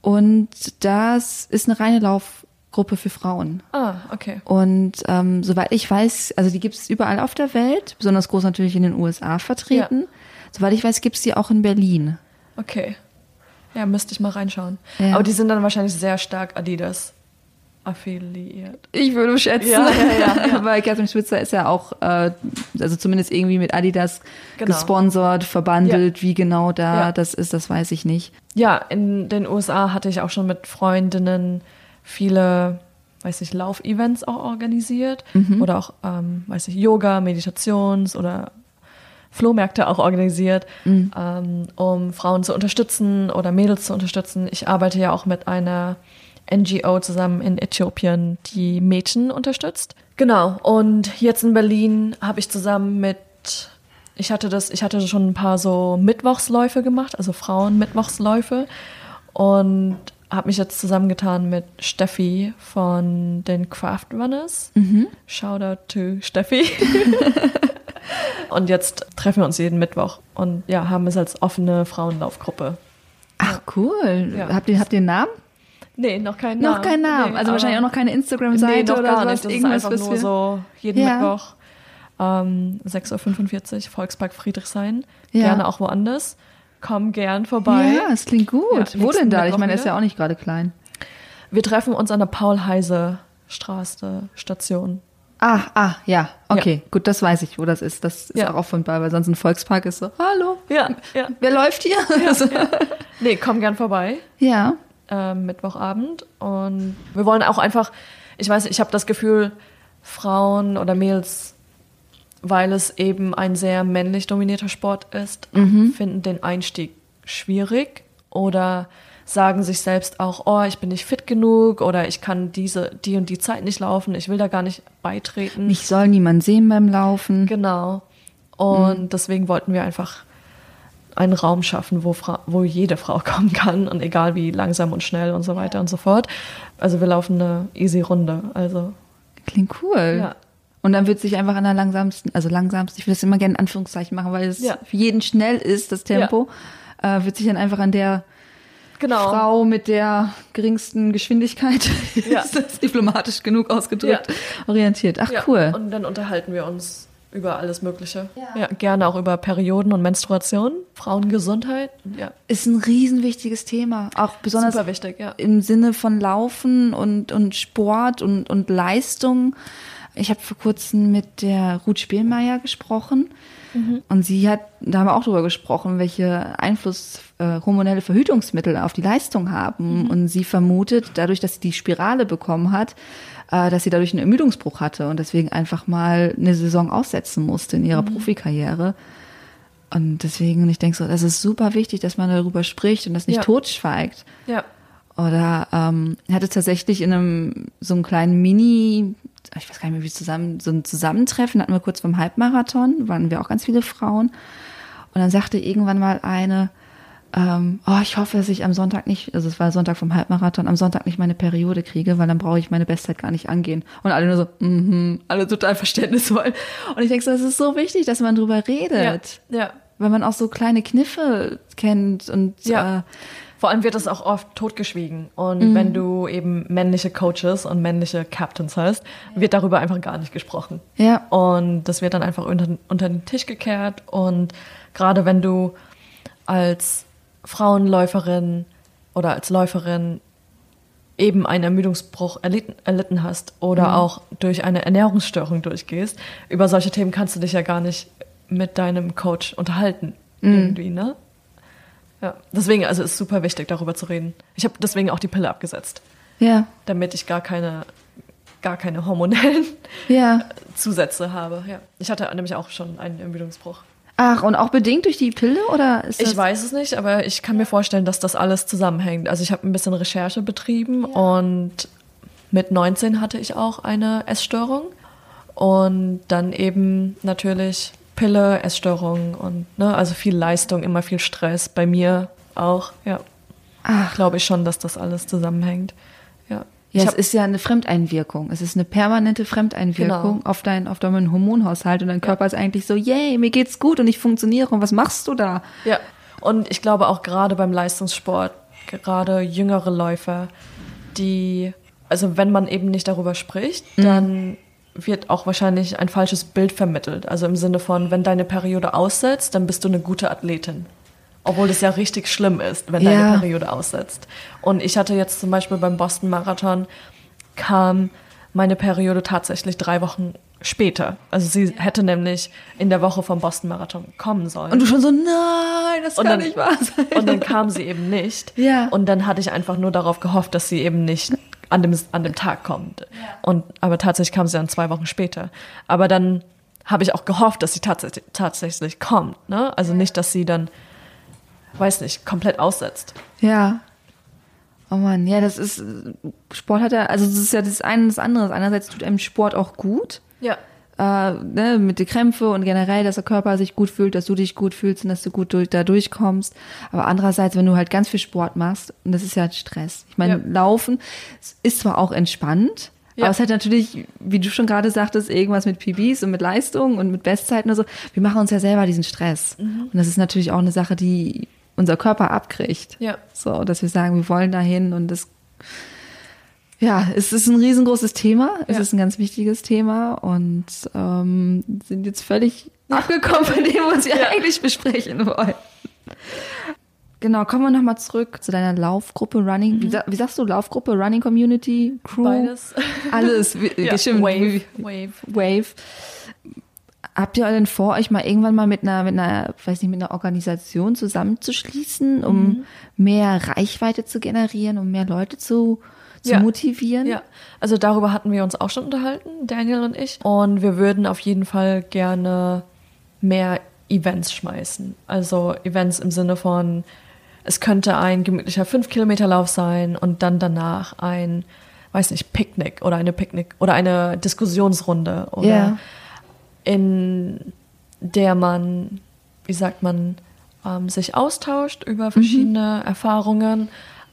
[SPEAKER 3] Und das ist eine reine Laufgruppe für Frauen.
[SPEAKER 1] Ah, okay.
[SPEAKER 3] Und ähm, soweit ich weiß, also die gibt es überall auf der Welt, besonders groß natürlich in den USA vertreten. Soweit ich weiß, gibt es die auch in Berlin.
[SPEAKER 1] Okay. Ja, müsste ich mal reinschauen.
[SPEAKER 3] Ja.
[SPEAKER 1] Aber die sind dann wahrscheinlich sehr stark Adidas. affiliiert.
[SPEAKER 3] Ich würde schätzen,
[SPEAKER 1] Ja, ja, ja,
[SPEAKER 3] weil Catherine Switzer ist ja auch, äh, also zumindest irgendwie mit Adidas
[SPEAKER 1] Genau.
[SPEAKER 3] gesponsert, verbandelt. Wie genau da das ist, das weiß ich nicht.
[SPEAKER 1] Ja, in den USA hatte ich auch schon mit Freundinnen viele, weiß ich, Laufevents auch organisiert. Oder auch, ähm, weiß ich, Yoga, Meditations- oder Flohmärkte auch organisiert, ähm, um Frauen zu unterstützen oder Mädels zu unterstützen. Ich arbeite ja auch mit einer NGO zusammen in Äthiopien, die Mädchen unterstützt. Genau. Und jetzt in Berlin habe ich zusammen mit, ich hatte das, ich hatte schon ein paar so Mittwochsläufe gemacht, also Frauen-Mittwochsläufe und habe mich jetzt zusammengetan mit Steffi von den Craft Runners. Shoutout to Steffi. und jetzt treffen wir uns jeden Mittwoch und ja, haben es als offene Frauenlaufgruppe.
[SPEAKER 3] Ach, cool.
[SPEAKER 1] Ja.
[SPEAKER 3] Habt, ihr, habt ihr einen Namen?
[SPEAKER 1] Nee, noch keinen Namen.
[SPEAKER 3] Noch keinen Namen.
[SPEAKER 1] Nee,
[SPEAKER 3] also wahrscheinlich auch noch keine Instagram-Seite
[SPEAKER 1] nee, noch
[SPEAKER 3] oder
[SPEAKER 1] gar
[SPEAKER 3] sowas.
[SPEAKER 1] nicht. Das
[SPEAKER 3] Irgendwas,
[SPEAKER 1] ist einfach nur so jeden
[SPEAKER 3] Ja.
[SPEAKER 1] Mittwoch ähm, 6.45 Uhr, Volkspark Friedrichshain.
[SPEAKER 3] Ja.
[SPEAKER 1] Gerne auch woanders. Komm gern vorbei.
[SPEAKER 3] Ja, es klingt gut. Wo denn da? Ich meine, er ist ja auch nicht gerade klein.
[SPEAKER 1] Wir treffen uns an der Paul-Heise-Straße Station.
[SPEAKER 3] Ah, ah, ja. Okay, gut, das weiß ich, wo das ist. Das ist
[SPEAKER 1] Ja.
[SPEAKER 3] auch bei, weil sonst ein Volkspark ist so, hallo,
[SPEAKER 1] Ja, ja.
[SPEAKER 3] wer läuft hier? Also,
[SPEAKER 1] ja. Nee, komm gern vorbei.
[SPEAKER 3] ja.
[SPEAKER 1] ähm, Mittwochabend. Und wir wollen auch einfach, ich weiß, ich habe das Gefühl, Frauen oder Mädels, weil es eben ein sehr männlich dominierter Sport ist, finden den Einstieg schwierig oder sagen sich selbst auch, oh, ich bin nicht fit genug oder ich kann diese, die und die Zeit nicht laufen, ich will da gar nicht beitreten.
[SPEAKER 3] Mich soll niemand sehen beim Laufen.
[SPEAKER 1] Genau. Und deswegen wollten wir einfach einen Raum schaffen, wo, Fra wo jede Frau kommen kann und egal wie langsam und schnell und so weiter und so fort. Also wir laufen eine easy Runde. Also
[SPEAKER 3] Klingt cool.
[SPEAKER 1] Ja.
[SPEAKER 3] Und dann wird sich einfach an der langsamsten, also langsamsten, ich will das immer gerne in Anführungszeichen machen, weil es
[SPEAKER 1] Ja.
[SPEAKER 3] für jeden schnell ist, das Tempo, äh, wird sich dann einfach an der
[SPEAKER 1] genau.
[SPEAKER 3] Frau mit der geringsten Geschwindigkeit,
[SPEAKER 1] Ja.
[SPEAKER 3] ist das diplomatisch genug ausgedrückt,
[SPEAKER 1] Ja.
[SPEAKER 3] orientiert. Ach
[SPEAKER 1] Ja,
[SPEAKER 3] cool.
[SPEAKER 1] Und dann unterhalten wir uns über alles Mögliche.
[SPEAKER 3] Ja.
[SPEAKER 1] Ja. gerne auch über Perioden und Menstruation, Frauengesundheit. Ja,
[SPEAKER 3] Ist ein riesenwichtiges Thema. Auch besonders
[SPEAKER 1] super wichtig, ja.
[SPEAKER 3] im Sinne von Laufen und, und Sport und, und Leistung. Ich habe vor kurzem mit der Ruth Spielmeier gesprochen und sie hat, da haben wir auch drüber gesprochen, welche Einfluss äh, hormonelle Verhütungsmittel auf die Leistung haben. Und sie vermutet, dadurch, dass sie die Spirale bekommen hat, äh, dass sie dadurch einen Ermüdungsbruch hatte und deswegen einfach mal eine Saison aussetzen musste in ihrer Profikarriere. Und deswegen, ich denke so, das ist super wichtig, dass man darüber spricht und das nicht
[SPEAKER 1] Ja.
[SPEAKER 3] totschweigt.
[SPEAKER 1] Ja,
[SPEAKER 3] Oder ähm, hatte tatsächlich in einem so einem kleinen Mini, ich weiß gar nicht mehr wie zusammen, so ein Zusammentreffen hatten wir kurz vom Halbmarathon, waren wir auch ganz viele Frauen. Und dann sagte irgendwann mal eine, ähm, oh, ich hoffe, dass ich am Sonntag nicht, also es war Sonntag vom Halbmarathon, am Sonntag nicht meine Periode kriege, weil dann brauche ich meine Bestzeit gar nicht angehen. Und alle nur so, mhm, alle total verständnisvoll. Und ich denke so, es ist so wichtig, dass man drüber
[SPEAKER 1] ja,
[SPEAKER 3] redet,
[SPEAKER 1] ja.
[SPEAKER 3] weil man auch so kleine Kniffe kennt und
[SPEAKER 1] Ja.
[SPEAKER 3] äh,
[SPEAKER 1] Vor allem wird das auch oft totgeschwiegen. Und wenn du eben männliche Coaches und männliche Captains hast, wird darüber einfach gar nicht gesprochen.
[SPEAKER 3] ja.
[SPEAKER 1] Und das wird dann einfach unter, unter den Tisch gekehrt. Und gerade wenn du als Frauenläuferin oder als Läuferin eben einen Ermüdungsbruch erlitten, erlitten hast oder auch durch eine Ernährungsstörung durchgehst, über solche Themen kannst du dich ja gar nicht mit deinem Coach unterhalten. Irgendwie, ne? Ja, deswegen, also ist super wichtig, darüber zu reden. Ich habe deswegen auch die Pille abgesetzt,
[SPEAKER 3] Ja,
[SPEAKER 1] damit ich gar keine, gar keine hormonellen
[SPEAKER 3] ja.
[SPEAKER 1] Zusätze habe. Ja. Ich hatte nämlich auch schon einen Ermüdungsbruch.
[SPEAKER 3] Ach, und auch bedingt durch die Pille oder ist das?
[SPEAKER 1] Ich weiß es nicht, aber ich kann mir vorstellen, dass das alles zusammenhängt. Also ich habe ein bisschen Recherche betrieben und mit 19 hatte ich auch eine Essstörung und dann eben natürlich Pille, Essstörung und ne, also viel Leistung, immer viel Stress. Bei mir auch, ja.
[SPEAKER 3] Ach.
[SPEAKER 1] Glaube ich schon, dass das alles zusammenhängt. Ja.
[SPEAKER 3] Ja, es ist ja eine Fremdeinwirkung. Es ist eine permanente Fremdeinwirkung
[SPEAKER 1] Genau.
[SPEAKER 3] auf deinen auf deinen Hormonhaushalt und dein Körper ist eigentlich so, yay, mir geht's gut und ich funktioniere und was machst du da?
[SPEAKER 1] Ja, und ich glaube auch gerade beim Leistungssport, gerade jüngere Läufer, die, also wenn man eben nicht darüber spricht, dann wird auch wahrscheinlich ein falsches Bild vermittelt. Also im Sinne von, wenn deine Periode aussetzt, dann bist du eine gute Athletin. Obwohl das ja richtig schlimm ist, wenn
[SPEAKER 3] Ja.
[SPEAKER 1] deine Periode aussetzt. Und ich hatte jetzt zum Beispiel beim Boston Marathon kam meine Periode tatsächlich drei Wochen später. Also sie hätte nämlich in der Woche vom Boston Marathon kommen sollen.
[SPEAKER 3] Und du schon so, nein, das
[SPEAKER 1] und
[SPEAKER 3] kann
[SPEAKER 1] dann,
[SPEAKER 3] nicht wahr sein.
[SPEAKER 1] Und dann kam sie eben nicht.
[SPEAKER 3] Ja.
[SPEAKER 1] Und dann hatte ich einfach nur darauf gehofft, dass sie eben nicht an dem, an dem Tag kommt. Und, aber tatsächlich kam sie dann zwei Wochen später. Aber dann habe ich auch gehofft, dass sie tatsächlich, tatsächlich kommt. Ne? Also nicht, dass sie dann, weiß nicht, komplett aussetzt.
[SPEAKER 3] Ja. Oh Mann, ja, das ist, Sport hat ja, also das ist ja das eine und das andere. Einerseits tut einem Sport auch gut.
[SPEAKER 1] Ja.
[SPEAKER 3] Äh, ne, mit den Krämpfe und generell, dass der Körper sich gut fühlt, dass du dich gut fühlst und dass du gut durch, da durchkommst. Aber andererseits, wenn du halt ganz viel Sport machst, und das ist ja halt Stress. Ich meine,
[SPEAKER 1] Ja.
[SPEAKER 3] Laufen ist zwar auch entspannt,
[SPEAKER 1] Ja.
[SPEAKER 3] aber es hat natürlich, wie du schon gerade sagtest, irgendwas mit PBs und mit Leistungen und mit Bestzeiten und so. Wir machen uns ja selber diesen Stress.
[SPEAKER 1] Mhm.
[SPEAKER 3] Und das ist natürlich auch eine Sache, die unser Körper abkriegt.
[SPEAKER 1] Ja.
[SPEAKER 3] So, dass wir sagen, wir wollen dahin und das, ja, es ist ein riesengroßes Thema. Es
[SPEAKER 1] Ja.
[SPEAKER 3] ist ein ganz wichtiges Thema und ähm, sind jetzt völlig abgekommen von dem, was wir
[SPEAKER 1] Ja.
[SPEAKER 3] eigentlich besprechen wollen. Genau, kommen wir nochmal zurück zu deiner Laufgruppe Running. Wie, sa- wie sagst du Laufgruppe, Running Community, Crew?
[SPEAKER 1] Beides.
[SPEAKER 3] Alles, wie-
[SPEAKER 1] Ja. Wave. Wave.
[SPEAKER 3] Wave. Habt ihr denn vor, euch mal irgendwann mal mit einer, mit einer, weiß nicht, mit einer Organisation zusammenzuschließen, um
[SPEAKER 1] Mhm.
[SPEAKER 3] mehr Reichweite zu generieren, um mehr Leute zu, zu
[SPEAKER 1] Ja.
[SPEAKER 3] motivieren?
[SPEAKER 1] Ja, also darüber hatten wir uns auch schon unterhalten, Daniel und ich. Und wir würden auf jeden Fall gerne mehr Events schmeißen. Also Events im Sinne von, es könnte ein gemütlicher 5-Kilometer-Lauf sein und dann danach ein, weiß nicht, Picknick oder eine Picknick oder eine Diskussionsrunde oder
[SPEAKER 3] Ja.
[SPEAKER 1] in der man, wie sagt man, ähm, sich austauscht über verschiedene Erfahrungen,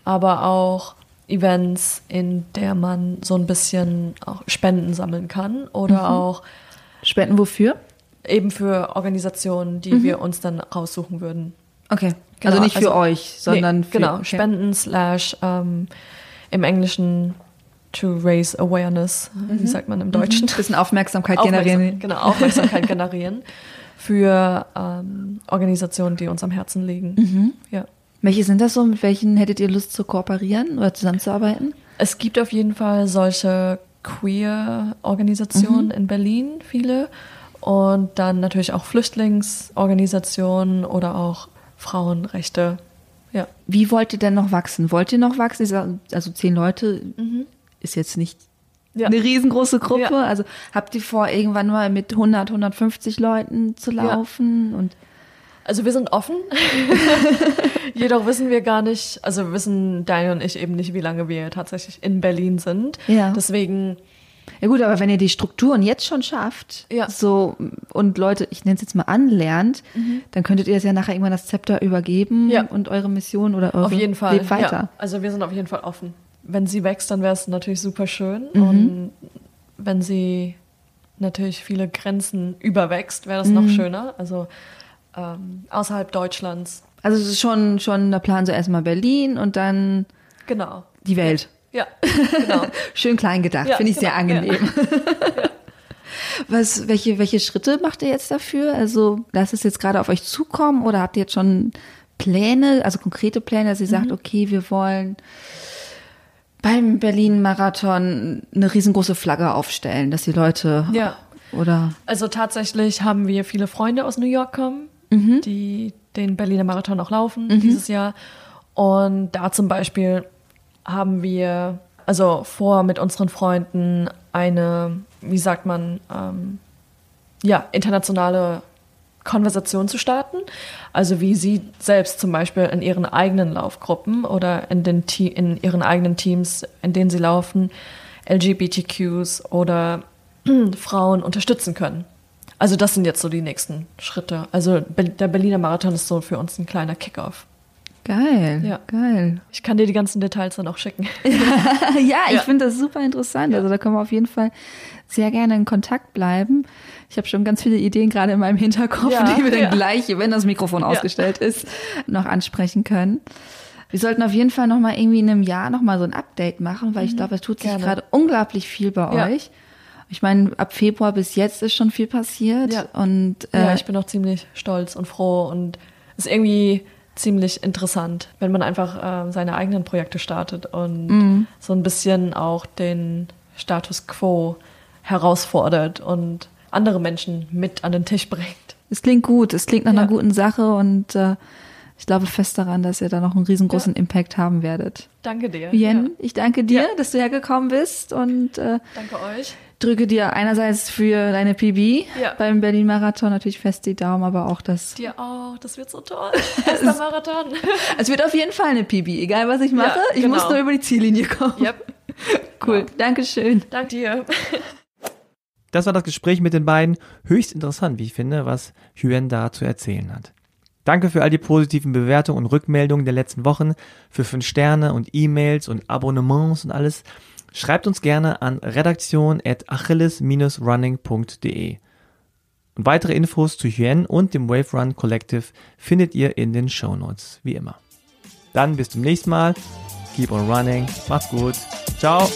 [SPEAKER 1] aber auch Events, in der man so ein bisschen auch Spenden sammeln kann oder auch
[SPEAKER 3] Spenden wofür?
[SPEAKER 1] eben für Organisationen, die wir uns dann raussuchen würden.
[SPEAKER 3] Okay.
[SPEAKER 1] Genau,
[SPEAKER 3] also nicht für
[SPEAKER 1] also-
[SPEAKER 3] euch, sondern
[SPEAKER 1] nee,
[SPEAKER 3] für
[SPEAKER 1] genau
[SPEAKER 3] okay.
[SPEAKER 1] Spenden slash ähm, im Englischen to raise awareness, wie sagt man im Deutschen?
[SPEAKER 3] Bisschen Aufmerksamkeit
[SPEAKER 1] Aufmerksam,
[SPEAKER 3] generieren.
[SPEAKER 1] genau, Aufmerksamkeit generieren für ähm, Organisationen, die uns am Herzen liegen.
[SPEAKER 3] Mhm.
[SPEAKER 1] Ja.
[SPEAKER 3] Welche sind das so? Mit welchen hättet ihr Lust zu kooperieren oder zusammenzuarbeiten?
[SPEAKER 1] Es gibt auf jeden Fall solche Queer-Organisationen
[SPEAKER 3] Mhm.
[SPEAKER 1] in Berlin, viele. Und dann natürlich auch Flüchtlingsorganisationen oder auch Frauenrechte. Ja.
[SPEAKER 3] Wie wollt ihr denn noch wachsen? Wollt ihr noch wachsen? Also zehn Leute ist jetzt nicht
[SPEAKER 1] Ja.
[SPEAKER 3] eine riesengroße Gruppe.
[SPEAKER 1] Ja.
[SPEAKER 3] Also habt ihr vor, irgendwann mal mit 100, 150 Leuten zu
[SPEAKER 1] Ja.
[SPEAKER 3] laufen? Und
[SPEAKER 1] Also wir sind offen. Jedoch wissen wir gar nicht, also wissen Daniel und ich eben nicht, wie lange wir tatsächlich in Berlin sind.
[SPEAKER 3] Ja.
[SPEAKER 1] Deswegen,
[SPEAKER 3] ja gut, aber wenn ihr die Strukturen jetzt schon schafft,
[SPEAKER 1] Ja.
[SPEAKER 3] so und Leute, ich nenne es jetzt mal anlernt, dann könntet ihr es ja nachher irgendwann das Zepter übergeben
[SPEAKER 1] Mhm. Ja.
[SPEAKER 3] und eure Mission oder eure
[SPEAKER 1] auf jeden Fall.
[SPEAKER 3] lebt weiter.
[SPEAKER 1] Ja. Also wir sind auf jeden Fall offen. Wenn sie wächst, dann wäre es natürlich super schön.
[SPEAKER 3] Mhm.
[SPEAKER 1] Und wenn sie natürlich viele Grenzen überwächst, wäre das
[SPEAKER 3] Mhm.
[SPEAKER 1] noch schöner. Also ähm, außerhalb Deutschlands.
[SPEAKER 3] Also es ist schon schon der Plan so erstmal Berlin und dann
[SPEAKER 1] Genau.
[SPEAKER 3] die Welt.
[SPEAKER 1] Ja, genau.
[SPEAKER 3] Schön klein gedacht,
[SPEAKER 1] Ja,
[SPEAKER 3] finde ich sehr
[SPEAKER 1] genau,
[SPEAKER 3] angenehm. Was, welche, welche Schritte macht ihr jetzt dafür? Also lasst es jetzt gerade auf euch zukommen oder habt ihr jetzt schon Pläne, also konkrete Pläne, dass ihr
[SPEAKER 1] Mhm.
[SPEAKER 3] sagt, okay, wir wollen beim Berlin-Marathon eine riesengroße Flagge aufstellen, dass die Leute
[SPEAKER 1] Ja.
[SPEAKER 3] oder
[SPEAKER 1] Also tatsächlich haben wir viele Freunde aus New York kommen,
[SPEAKER 3] Mhm.
[SPEAKER 1] die den Berliner Marathon auch laufen dieses Jahr. Und da zum Beispiel haben wir also vor, mit unseren Freunden eine, wie sagt man, ähm, ja, internationale Konversation zu starten. Also wie sie selbst zum Beispiel in ihren eigenen Laufgruppen oder in, den Te in ihren eigenen Teams, in denen sie laufen, LGBTQs oder Frauen unterstützen können. Also das sind jetzt so die nächsten Schritte. Also der Berliner Marathon ist so für uns ein kleiner Kickoff.
[SPEAKER 3] geil,
[SPEAKER 1] Ja.
[SPEAKER 3] geil.
[SPEAKER 1] Ich kann dir die ganzen Details dann auch schicken.
[SPEAKER 3] ja, ich
[SPEAKER 1] Ja.
[SPEAKER 3] finde das super interessant. Also da können wir auf jeden Fall sehr gerne in Kontakt bleiben. Ich habe schon ganz viele Ideen gerade in meinem Hinterkopf, die wir dann gleich, wenn das Mikrofon ausgestellt ist, noch ansprechen können. Wir sollten auf jeden Fall noch mal irgendwie in einem Jahr noch mal so ein Update machen, weil ich glaube, es tut sich
[SPEAKER 1] Mhm.
[SPEAKER 3] Gerade unglaublich viel bei euch. Ich meine, ab Februar bis jetzt ist schon viel passiert
[SPEAKER 1] Ja.
[SPEAKER 3] und äh,
[SPEAKER 1] ja, ich bin auch ziemlich stolz und froh und es ist irgendwie ziemlich interessant, wenn man einfach äh, seine eigenen Projekte startet und mm. so ein bisschen auch den Status quo herausfordert und andere Menschen mit an den Tisch bringt.
[SPEAKER 3] Es klingt gut, es klingt nach ja. einer guten Sache und äh, ich glaube fest daran, dass ihr da noch einen riesengroßen ja. Impact haben werdet.
[SPEAKER 1] Danke dir.
[SPEAKER 3] Jen, ja. ich danke dir, dass du hergekommen bist und äh,
[SPEAKER 1] danke euch.
[SPEAKER 3] Drücke dir einerseits für deine PB beim Berlin Marathon natürlich fest die Daumen, aber auch das.
[SPEAKER 1] Dir auch, das wird so toll. Erster Marathon.
[SPEAKER 3] es wird auf jeden Fall eine PB, egal was ich mache. ich genau. muss nur über die Ziellinie kommen. Yep. Cool, genau. Dankeschön.
[SPEAKER 1] Danke dir.
[SPEAKER 2] Das war das Gespräch mit den beiden. Höchst interessant, wie ich finde, was Huen da zu erzählen hat. Danke für all die positiven Bewertungen und Rückmeldungen der letzten Wochen, für fünf Sterne und E-Mails und Abonnements und alles. Schreibt uns gerne an redaktion.achilles-running.de. Weitere Infos zu Huen und dem Wave Run Collective findet ihr in den Show Notes, wie immer. Dann bis zum nächsten Mal. Keep on running. Macht's gut. Ciao.